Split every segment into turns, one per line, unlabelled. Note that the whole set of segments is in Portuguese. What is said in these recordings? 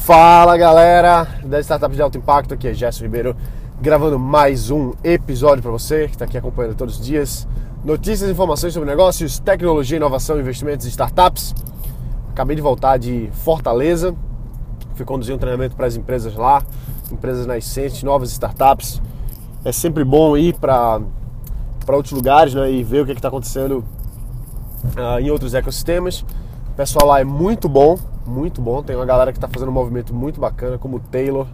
Fala galera da Startup de Alto Impacto, aqui é Gerson Ribeiro gravando mais um episódio para você que está aqui acompanhando todos os dias. Notícias e informações sobre negócios, tecnologia, inovação, investimentos e startups. Acabei de voltar de Fortaleza, fui conduzir um treinamento para as empresas lá, empresas nascentes, novas startups. É sempre bom ir para outros lugares né, e ver o que está acontecendo uh, em outros ecossistemas. Pessoal lá é muito bom, muito bom. Tem uma galera que está fazendo um movimento muito bacana, como o Taylor.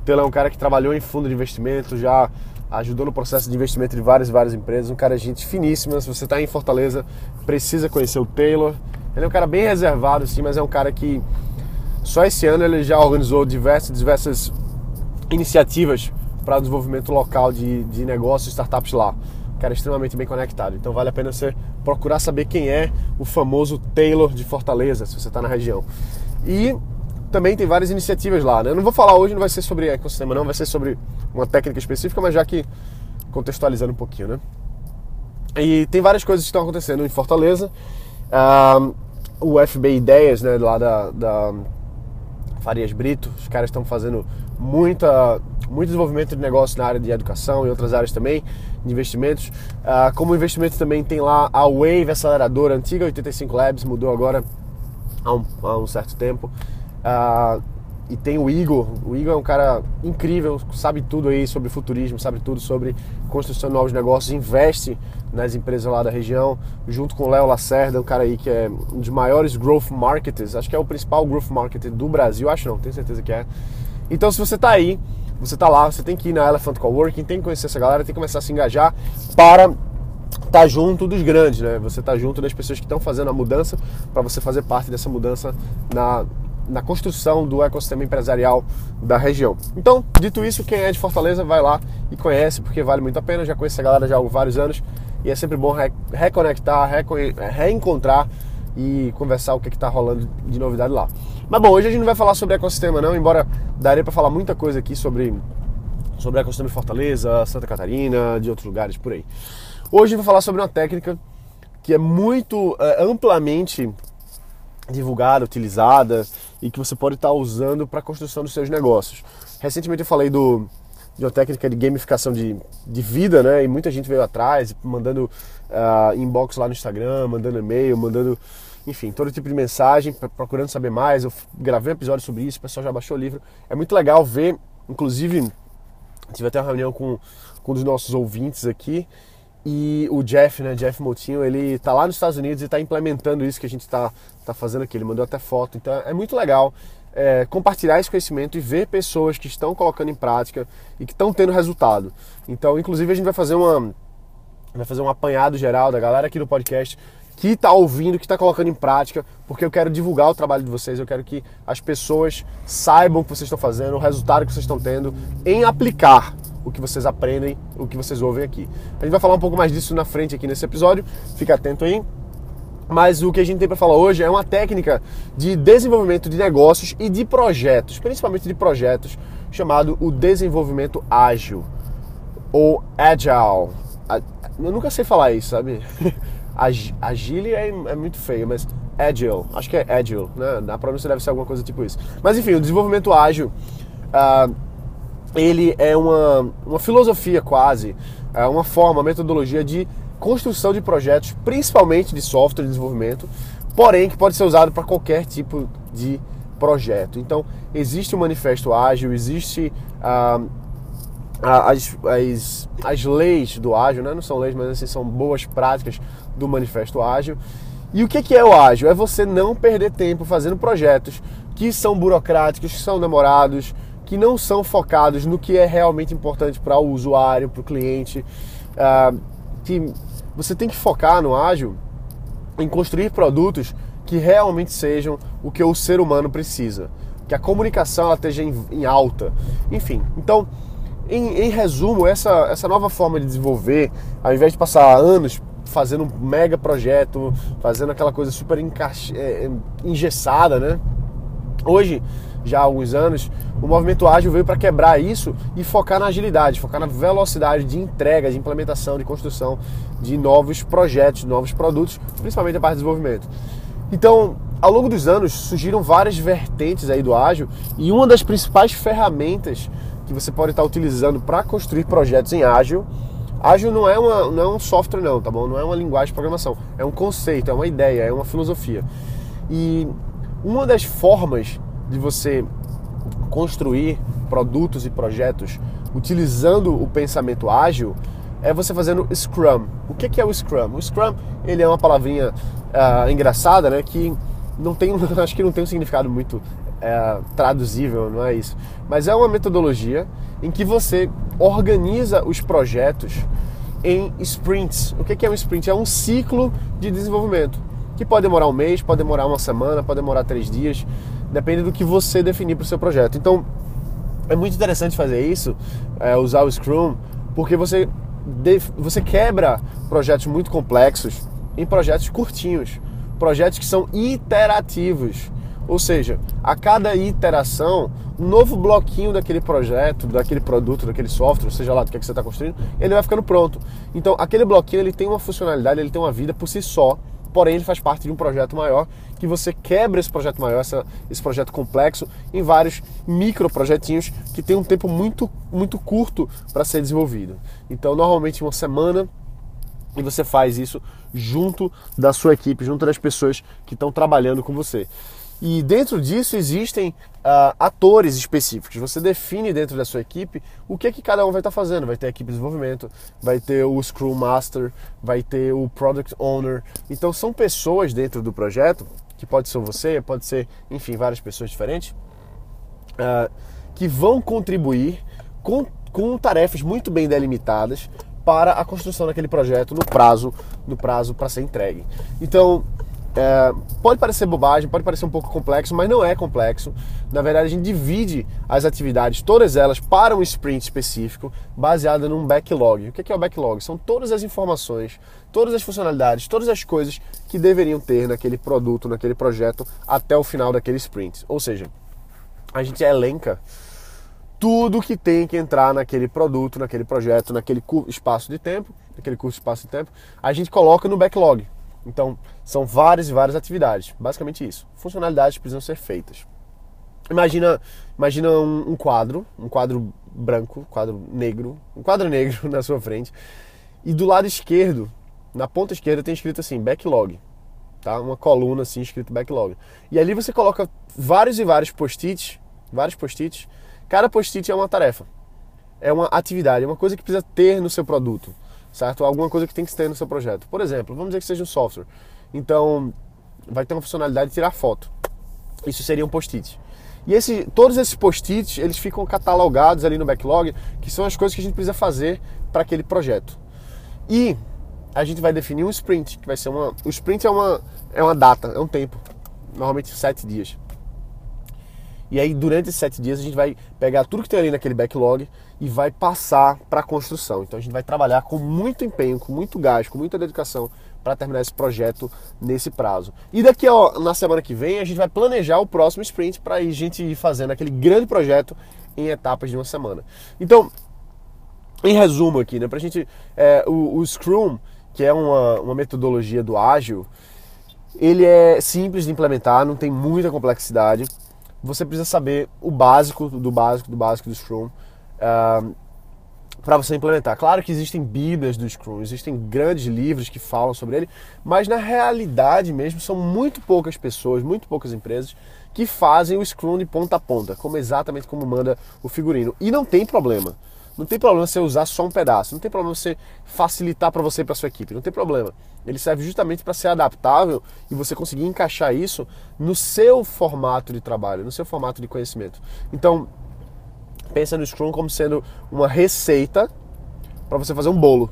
O Taylor é um cara que trabalhou em fundo de investimento, já ajudou no processo de investimento de várias várias empresas. Um cara de gente finíssima. Se você está em Fortaleza, precisa conhecer o Taylor. Ele é um cara bem reservado, assim, mas é um cara que só esse ano ele já organizou diversas, diversas iniciativas para o desenvolvimento local de, de negócios startups lá cara extremamente bem conectado. Então vale a pena você procurar saber quem é o famoso Taylor de Fortaleza, se você está na região. E também tem várias iniciativas lá, né? Eu não vou falar hoje, não vai ser sobre ecossistema, não, vai ser sobre uma técnica específica, mas já que contextualizando um pouquinho, né? E tem várias coisas que estão acontecendo em Fortaleza. Um, o FB Ideias, né, lá da, da Farias Brito, os caras estão fazendo muita, muito desenvolvimento de negócio na área de educação e outras áreas também, de investimentos. Uh, como investimento também tem lá a Wave Aceleradora, antiga 85 Labs, mudou agora há um, há um certo tempo. Uh, e tem o Igor. O Igor é um cara incrível, sabe tudo aí sobre futurismo, sabe tudo sobre construção de novos negócios, investe nas empresas lá da região, junto com o Léo Lacerda, um cara aí que é um dos maiores growth marketers, acho que é o principal growth marketer do Brasil, acho não, tenho certeza que é. Então se você está aí, você está lá, você tem que ir na Elephant Coworking, tem que conhecer essa galera, tem que começar a se engajar para estar tá junto dos grandes, né? Você tá junto das pessoas que estão fazendo a mudança para você fazer parte dessa mudança na, na construção do ecossistema empresarial da região. Então, dito isso, quem é de Fortaleza vai lá e conhece, porque vale muito a pena. já conheço a galera já há vários anos e é sempre bom re reconectar, reencontrar e conversar o que está rolando de novidade lá. Mas bom, hoje a gente não vai falar sobre ecossistema não, embora daria para falar muita coisa aqui sobre sobre ecossistema de Fortaleza, Santa Catarina, de outros lugares por aí. Hoje gente vai falar sobre uma técnica que é muito é, amplamente divulgada, utilizada e que você pode estar usando para a construção dos seus negócios. Recentemente eu falei do, de uma técnica de gamificação de, de vida, né? E muita gente veio atrás, mandando uh, inbox lá no Instagram, mandando e-mail, mandando, enfim, todo tipo de mensagem, procurando saber mais. Eu gravei um episódio sobre isso, o pessoal já baixou o livro. É muito legal ver, inclusive, tive até uma reunião com, com um dos nossos ouvintes aqui e o Jeff, né, Jeff Moutinho, ele tá lá nos Estados Unidos e está implementando isso que a gente está tá fazendo aqui. Ele mandou até foto, então é muito legal é, compartilhar esse conhecimento e ver pessoas que estão colocando em prática e que estão tendo resultado. Então, inclusive, a gente vai fazer uma vai fazer um apanhado geral da galera aqui do podcast que está ouvindo, que está colocando em prática, porque eu quero divulgar o trabalho de vocês, eu quero que as pessoas saibam o que vocês estão fazendo, o resultado que vocês estão tendo em aplicar o que vocês aprendem, o que vocês ouvem aqui. A gente vai falar um pouco mais disso na frente aqui nesse episódio, fica atento aí. Mas o que a gente tem para falar hoje é uma técnica de desenvolvimento de negócios e de projetos, principalmente de projetos, chamado o desenvolvimento ágil ou agile. Eu nunca sei falar isso, sabe? Agile é, é, muito feio, mas agile, acho que é agile, né? Na pronúncia deve ser alguma coisa tipo isso. Mas enfim, o desenvolvimento ágil uh, ele é uma, uma filosofia quase, é uma forma, uma metodologia de construção de projetos, principalmente de software de desenvolvimento, porém que pode ser usado para qualquer tipo de projeto. Então, existe o manifesto ágil, existe ah, as, as, as leis do ágil, né? não são leis, mas assim, são boas práticas do manifesto ágil. E o que é o ágil? É você não perder tempo fazendo projetos que são burocráticos, que são demorados, que não são focados no que é realmente importante para o usuário, para o cliente. Uh, que você tem que focar no ágil em construir produtos que realmente sejam o que o ser humano precisa, que a comunicação ela esteja em, em alta, enfim. Então, em, em, resumo, essa, essa nova forma de desenvolver, ao invés de passar anos fazendo um mega projeto, fazendo aquela coisa super encaixe, é, engessada, né? Hoje já há alguns anos, o movimento ágil veio para quebrar isso e focar na agilidade, focar na velocidade de entrega, de implementação, de construção de novos projetos, novos produtos, principalmente a parte de desenvolvimento. Então, ao longo dos anos surgiram várias vertentes aí do ágil e uma das principais ferramentas que você pode estar utilizando para construir projetos em ágil Ágil não é, uma, não é um software não, tá bom? Não é uma linguagem de programação. É um conceito, é uma ideia, é uma filosofia. E uma das formas de você construir produtos e projetos utilizando o pensamento ágil é você fazendo Scrum. O que é o Scrum? O Scrum ele é uma palavrinha uh, engraçada, né? Que não tem, acho que não tem um significado muito uh, traduzível, não é isso. Mas é uma metodologia em que você organiza os projetos em sprints. O que é um sprint? É um ciclo de desenvolvimento que pode demorar um mês, pode demorar uma semana, pode demorar três dias, depende do que você definir para o seu projeto. Então, é muito interessante fazer isso, é, usar o Scrum, porque você, você quebra projetos muito complexos em projetos curtinhos, projetos que são iterativos. Ou seja, a cada iteração, um novo bloquinho daquele projeto, daquele produto, daquele software, seja lá do que, é que você está construindo, ele vai ficando pronto. Então, aquele bloquinho ele tem uma funcionalidade, ele tem uma vida por si só, porém ele faz parte de um projeto maior que você quebra esse projeto maior, essa, esse projeto complexo, em vários micro projetinhos que tem um tempo muito, muito curto para ser desenvolvido. Então, normalmente uma semana e você faz isso junto da sua equipe, junto das pessoas que estão trabalhando com você. E dentro disso existem uh, atores específicos. Você define dentro da sua equipe o que é que cada um vai estar tá fazendo. Vai ter a equipe de desenvolvimento, vai ter o Scrum Master, vai ter o Product Owner. Então são pessoas dentro do projeto, que pode ser você, pode ser, enfim, várias pessoas diferentes, uh, que vão contribuir com, com tarefas muito bem delimitadas para a construção daquele projeto no prazo, no prazo para ser entregue. Então é, pode parecer bobagem, pode parecer um pouco complexo, mas não é complexo. Na verdade, a gente divide as atividades, todas elas, para um sprint específico, baseada num backlog. O que é o backlog? São todas as informações, todas as funcionalidades, todas as coisas que deveriam ter naquele produto, naquele projeto, até o final daquele sprint. Ou seja, a gente elenca tudo que tem que entrar naquele produto, naquele projeto, naquele espaço de tempo, naquele curso espaço de tempo, a gente coloca no backlog. Então, são várias e várias atividades. Basicamente isso. Funcionalidades precisam ser feitas. Imagina, imagina um, um quadro, um quadro branco, quadro negro, um quadro negro na sua frente. E do lado esquerdo, na ponta esquerda, tem escrito assim, backlog. Tá? Uma coluna assim, escrito backlog. E ali você coloca vários e vários post-its, vários post-its. Cada post-it é uma tarefa. É uma atividade, é uma coisa que precisa ter no seu produto certo? Alguma coisa que tem que ter no seu projeto. Por exemplo, vamos dizer que seja um software. Então, vai ter uma funcionalidade de tirar foto. Isso seria um post-it. E esse, todos esses post-its, eles ficam catalogados ali no backlog, que são as coisas que a gente precisa fazer para aquele projeto. E a gente vai definir um sprint, que vai ser uma... O sprint é uma, é uma data, é um tempo. Normalmente sete dias. E aí, durante esses sete dias, a gente vai pegar tudo que tem ali naquele backlog e vai passar para a construção. Então, a gente vai trabalhar com muito empenho, com muito gás, com muita dedicação para terminar esse projeto nesse prazo. E daqui ó, na semana que vem, a gente vai planejar o próximo sprint para a gente ir fazendo aquele grande projeto em etapas de uma semana. Então, em resumo aqui, né, para a gente. É, o, o Scrum, que é uma, uma metodologia do ágil, ele é simples de implementar, não tem muita complexidade você precisa saber o básico do básico do básico do Scrum uh, ah, para você implementar. Claro que existem bíblias do Scrum, existem grandes livros que falam sobre ele, mas na realidade mesmo são muito poucas pessoas, muito poucas empresas que fazem o Scrum de ponta a ponta, como exatamente como manda o figurino. E não tem problema. Não tem problema você usar só um pedaço, não tem problema você facilitar para você e para sua equipe, não tem problema. Ele serve justamente para ser adaptável e você conseguir encaixar isso no seu formato de trabalho, no seu formato de conhecimento. Então, pensa no Scrum como sendo uma receita para você fazer um bolo,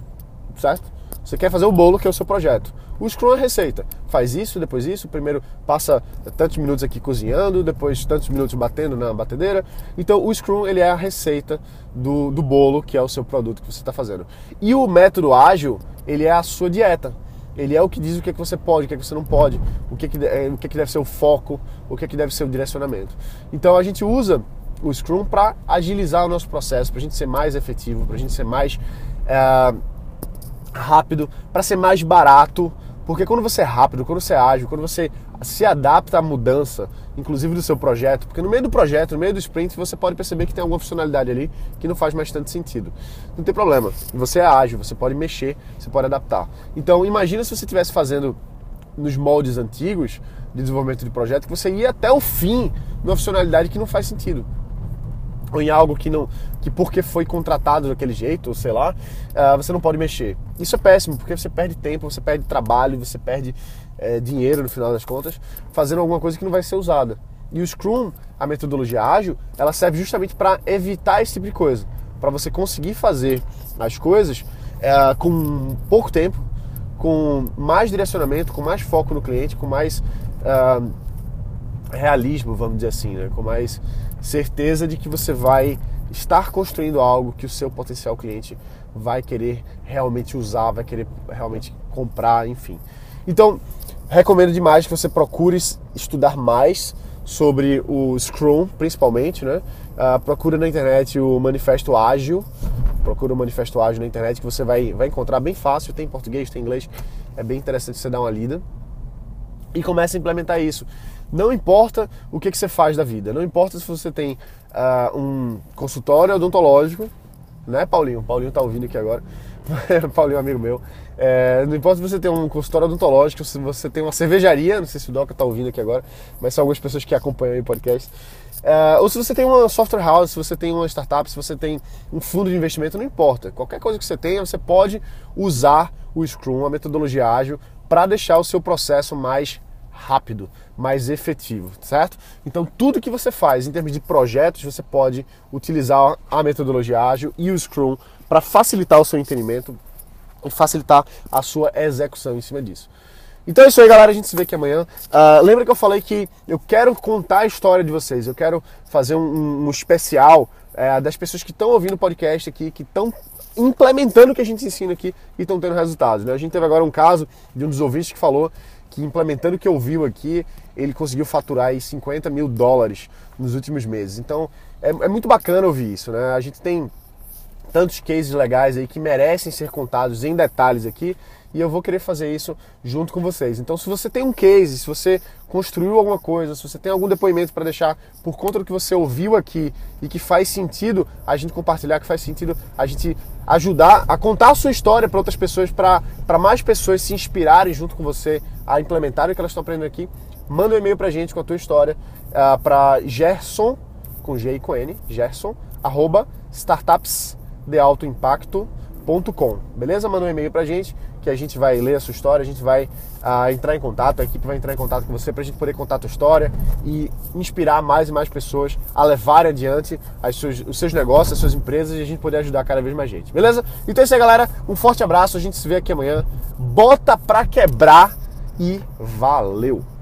certo? Você quer fazer um bolo que é o seu projeto. O Scrum é receita. Faz isso, depois isso. Primeiro passa tantos minutos aqui cozinhando, depois tantos minutos batendo na batedeira. Então o Scrum ele é a receita do, do bolo que é o seu produto que você está fazendo. E o método ágil ele é a sua dieta. Ele é o que diz o que, é que você pode, o que, é que você não pode, o que, é que, o que, é que deve ser o foco, o que, é que deve ser o direcionamento. Então a gente usa o Scrum para agilizar o nosso processo, para a gente ser mais efetivo, para a gente ser mais é, rápido, para ser mais barato porque quando você é rápido, quando você é ágil, quando você se adapta à mudança, inclusive do seu projeto, porque no meio do projeto, no meio do sprint, você pode perceber que tem alguma funcionalidade ali que não faz mais tanto sentido. Não tem problema. Você é ágil, você pode mexer, você pode adaptar. Então, imagina se você estivesse fazendo nos moldes antigos de desenvolvimento de projeto que você ia até o fim numa funcionalidade que não faz sentido ou em algo que não que porque foi contratado daquele jeito, sei lá, uh, você não pode mexer. Isso é péssimo, porque você perde tempo, você perde trabalho, você perde é, dinheiro no final das contas, fazendo alguma coisa que não vai ser usada. E o Scrum, a metodologia ágil, ela serve justamente para evitar esse tipo de coisa, para você conseguir fazer as coisas é, com pouco tempo, com mais direcionamento, com mais foco no cliente, com mais uh, realismo, vamos dizer assim, né? com mais certeza de que você vai estar construindo algo que o seu potencial cliente vai querer realmente usar, vai querer realmente comprar, enfim. Então, recomendo demais que você procure estudar mais sobre o Scrum, principalmente, né? Uh, procura na internet o Manifesto Ágil, procura o Manifesto Ágil na internet que você vai, vai encontrar bem fácil, tem em português, tem em inglês, é bem interessante você dar uma lida e comece a implementar isso. Não importa o que, que você faz da vida, não importa se você tem uh, um consultório odontológico, né, Paulinho? Paulinho tá ouvindo aqui agora. Paulinho amigo meu. É, não importa se você tem um consultório odontológico, se você tem uma cervejaria, não sei se o Doca está ouvindo aqui agora, mas são algumas pessoas que acompanham o podcast. É, ou se você tem uma software house, se você tem uma startup, se você tem um fundo de investimento, não importa. Qualquer coisa que você tenha, você pode usar o Scrum, a metodologia ágil, para deixar o seu processo mais rápido, mais efetivo, certo? Então, tudo que você faz em termos de projetos, você pode utilizar a metodologia ágil e o Scrum para facilitar o seu entendimento e facilitar a sua execução em cima disso. Então é isso aí, galera. A gente se vê aqui amanhã. Uh, lembra que eu falei que eu quero contar a história de vocês. Eu quero fazer um, um especial uh, das pessoas que estão ouvindo o podcast aqui, que estão implementando o que a gente ensina aqui e estão tendo resultados. Né? A gente teve agora um caso de um dos ouvintes que falou que implementando o que ouviu aqui, ele conseguiu faturar aí 50 mil dólares nos últimos meses. Então é, é muito bacana ouvir isso. Né? A gente tem tantos cases legais aí que merecem ser contados em detalhes aqui e eu vou querer fazer isso junto com vocês. Então, se você tem um case, se você construiu alguma coisa, se você tem algum depoimento para deixar por conta do que você ouviu aqui e que faz sentido a gente compartilhar, que faz sentido a gente ajudar a contar a sua história para outras pessoas, para mais pessoas se inspirarem junto com você a implementarem o que elas estão aprendendo aqui, manda um e-mail para a gente com a tua história uh, ah, para gerson, com G e com N, gerson, arroba startups de alto impacto.com. Beleza? Manda um e-mail pra gente que a gente vai ler a sua história, a gente vai uh, entrar em contato, a equipe vai entrar em contato com você para a gente poder contar a tua história e inspirar mais e mais pessoas a levarem adiante as suas, os seus negócios, as suas empresas e a gente poder ajudar cada vez mais gente. Beleza? Então é isso aí, galera. Um forte abraço, a gente se vê aqui amanhã. Bota pra quebrar e valeu!